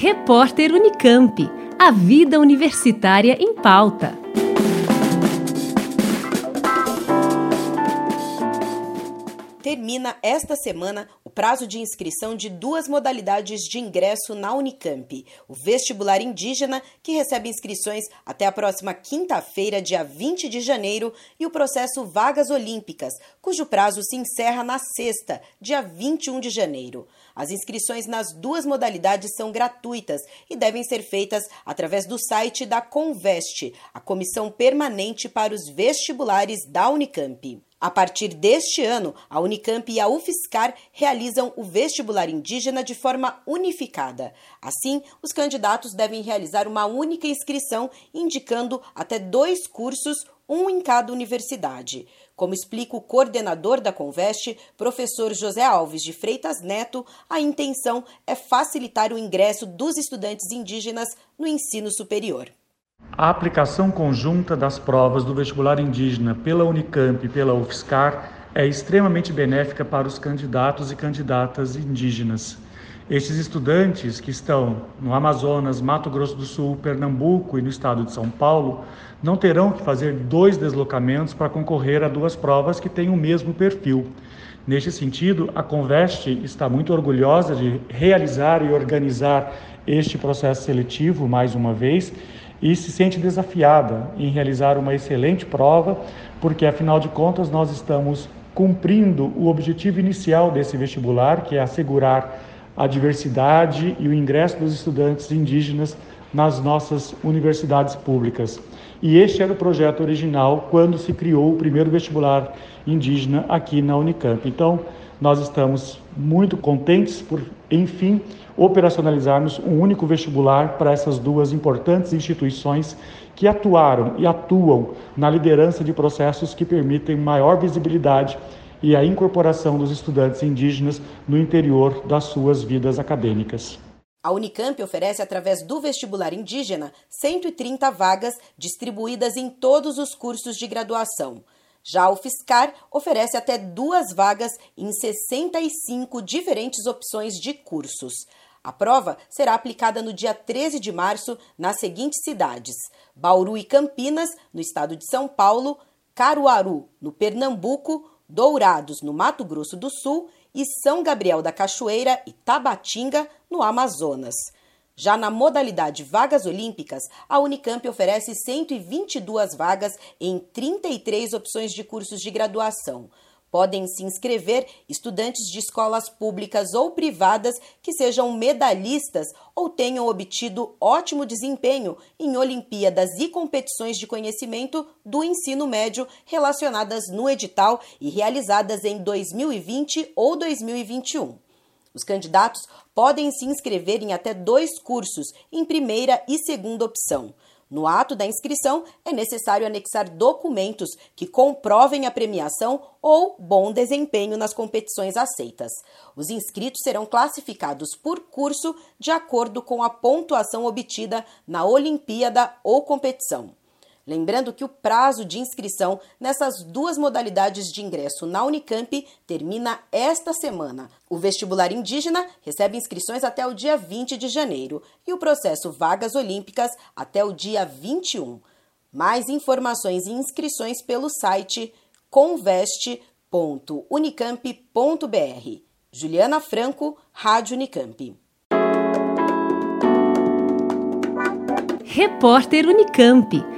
Repórter Unicamp. A vida universitária em pauta. Termina esta semana prazo de inscrição de duas modalidades de ingresso na Unicamp: o vestibular indígena, que recebe inscrições até a próxima quinta-feira, dia 20 de janeiro, e o processo Vagas Olímpicas, cujo prazo se encerra na sexta, dia 21 de janeiro. As inscrições nas duas modalidades são gratuitas e devem ser feitas através do site da Conveste, a comissão permanente para os vestibulares da Unicamp. A partir deste ano, a Unicamp e a UFSCar realizam o vestibular indígena de forma unificada. Assim, os candidatos devem realizar uma única inscrição, indicando até dois cursos, um em cada universidade. Como explica o coordenador da Conveste, professor José Alves de Freitas Neto, a intenção é facilitar o ingresso dos estudantes indígenas no ensino superior. A aplicação conjunta das provas do vestibular indígena pela Unicamp e pela UFSCar é extremamente benéfica para os candidatos e candidatas indígenas. Estes estudantes que estão no Amazonas, Mato Grosso do Sul, Pernambuco e no estado de São Paulo não terão que fazer dois deslocamentos para concorrer a duas provas que têm o mesmo perfil. Neste sentido, a Conveste está muito orgulhosa de realizar e organizar este processo seletivo mais uma vez e se sente desafiada em realizar uma excelente prova, porque afinal de contas nós estamos cumprindo o objetivo inicial desse vestibular, que é assegurar a diversidade e o ingresso dos estudantes indígenas nas nossas universidades públicas. E este era o projeto original quando se criou o primeiro vestibular indígena aqui na Unicamp. Então, nós estamos muito contentes por, enfim, operacionalizarmos um único vestibular para essas duas importantes instituições que atuaram e atuam na liderança de processos que permitem maior visibilidade e a incorporação dos estudantes indígenas no interior das suas vidas acadêmicas. A Unicamp oferece, através do vestibular indígena, 130 vagas distribuídas em todos os cursos de graduação. Já o Fiscar oferece até duas vagas em 65 diferentes opções de cursos. A prova será aplicada no dia 13 de março nas seguintes cidades: Bauru e Campinas, no estado de São Paulo, Caruaru, no Pernambuco, Dourados, no Mato Grosso do Sul e São Gabriel da Cachoeira e Tabatinga, no Amazonas. Já na modalidade Vagas Olímpicas, a Unicamp oferece 122 vagas em 33 opções de cursos de graduação. Podem se inscrever estudantes de escolas públicas ou privadas que sejam medalhistas ou tenham obtido ótimo desempenho em Olimpíadas e competições de conhecimento do ensino médio relacionadas no edital e realizadas em 2020 ou 2021. Os candidatos podem se inscrever em até dois cursos, em primeira e segunda opção. No ato da inscrição, é necessário anexar documentos que comprovem a premiação ou bom desempenho nas competições aceitas. Os inscritos serão classificados por curso de acordo com a pontuação obtida na Olimpíada ou competição. Lembrando que o prazo de inscrição nessas duas modalidades de ingresso na Unicamp termina esta semana. O vestibular indígena recebe inscrições até o dia 20 de janeiro e o processo Vagas Olímpicas até o dia 21. Mais informações e inscrições pelo site conveste.unicamp.br. Juliana Franco, Rádio Unicamp. Repórter Unicamp.